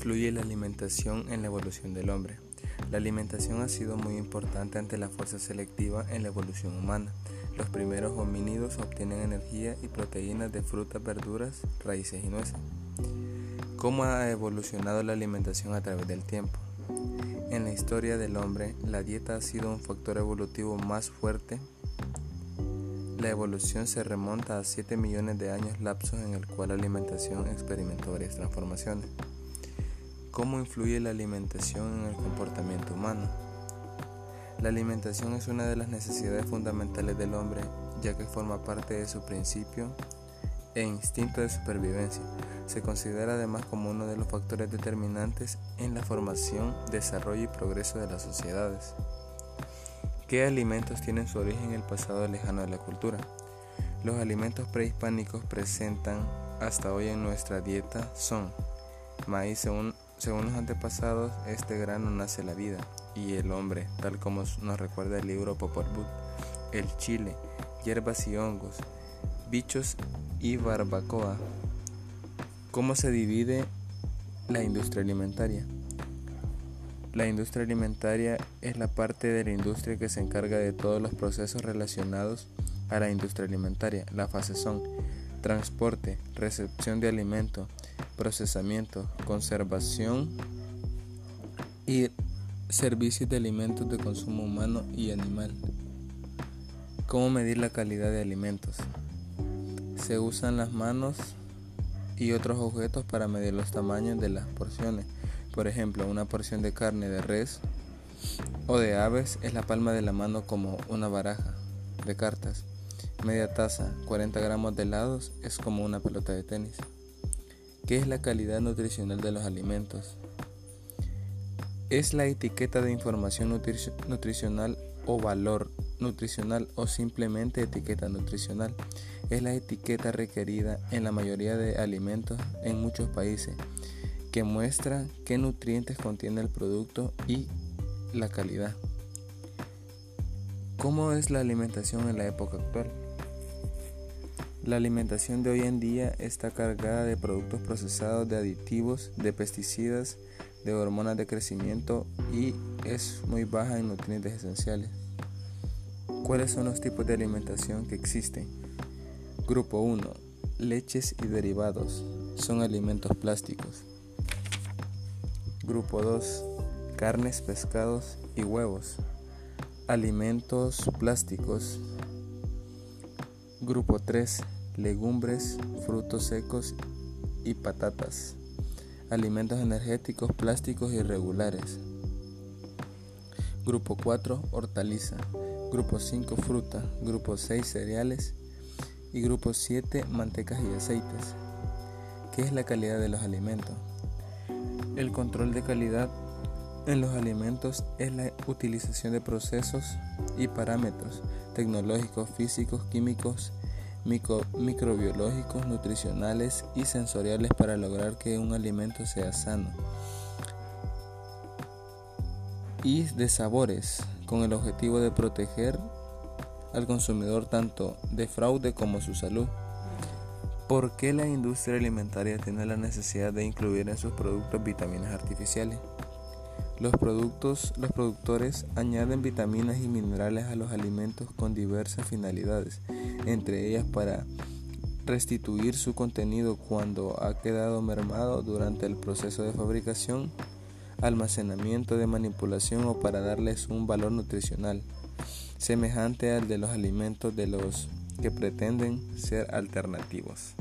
influye la alimentación en la evolución del hombre? La alimentación ha sido muy importante ante la fuerza selectiva en la evolución humana. Los primeros homínidos obtienen energía y proteínas de frutas, verduras, raíces y nueces. ¿Cómo ha evolucionado la alimentación a través del tiempo? En la historia del hombre, la dieta ha sido un factor evolutivo más fuerte. La evolución se remonta a 7 millones de años lapsos en el cual la alimentación experimentó varias transformaciones. ¿Cómo influye la alimentación en el comportamiento humano? La alimentación es una de las necesidades fundamentales del hombre, ya que forma parte de su principio e instinto de supervivencia. Se considera además como uno de los factores determinantes en la formación, desarrollo y progreso de las sociedades. ¿Qué alimentos tienen su origen en el pasado lejano de la cultura? Los alimentos prehispánicos presentan hasta hoy en nuestra dieta son maíz según los antepasados, este grano nace la vida y el hombre, tal como nos recuerda el libro Popol Vuh, el chile, hierbas y hongos, bichos y barbacoa. ¿Cómo se divide la industria alimentaria? La industria alimentaria es la parte de la industria que se encarga de todos los procesos relacionados a la industria alimentaria. La fase son transporte, recepción de alimento, procesamiento, conservación y servicios de alimentos de consumo humano y animal. ¿Cómo medir la calidad de alimentos? Se usan las manos y otros objetos para medir los tamaños de las porciones. Por ejemplo, una porción de carne de res o de aves es la palma de la mano como una baraja de cartas. Media taza, 40 gramos de helados es como una pelota de tenis. ¿Qué es la calidad nutricional de los alimentos? Es la etiqueta de información nutricional o valor nutricional o simplemente etiqueta nutricional. Es la etiqueta requerida en la mayoría de alimentos en muchos países que muestra qué nutrientes contiene el producto y la calidad. ¿Cómo es la alimentación en la época actual? La alimentación de hoy en día está cargada de productos procesados, de aditivos, de pesticidas, de hormonas de crecimiento y es muy baja en nutrientes esenciales. ¿Cuáles son los tipos de alimentación que existen? Grupo 1. Leches y derivados. Son alimentos plásticos. Grupo 2. Carnes, pescados y huevos. Alimentos plásticos. Grupo 3. Legumbres, frutos secos y patatas. Alimentos energéticos plásticos irregulares. Grupo 4. Hortaliza. Grupo 5 fruta, grupo 6 cereales y grupo 7 mantecas y aceites. ¿Qué es la calidad de los alimentos? El control de calidad en los alimentos es la utilización de procesos y parámetros tecnológicos, físicos, químicos, microbiológicos, nutricionales y sensoriales para lograr que un alimento sea sano. Y de sabores, con el objetivo de proteger al consumidor tanto de fraude como su salud. ¿Por qué la industria alimentaria tiene la necesidad de incluir en sus productos vitaminas artificiales? Los, productos, los productores añaden vitaminas y minerales a los alimentos con diversas finalidades, entre ellas para restituir su contenido cuando ha quedado mermado durante el proceso de fabricación almacenamiento de manipulación o para darles un valor nutricional semejante al de los alimentos de los que pretenden ser alternativos.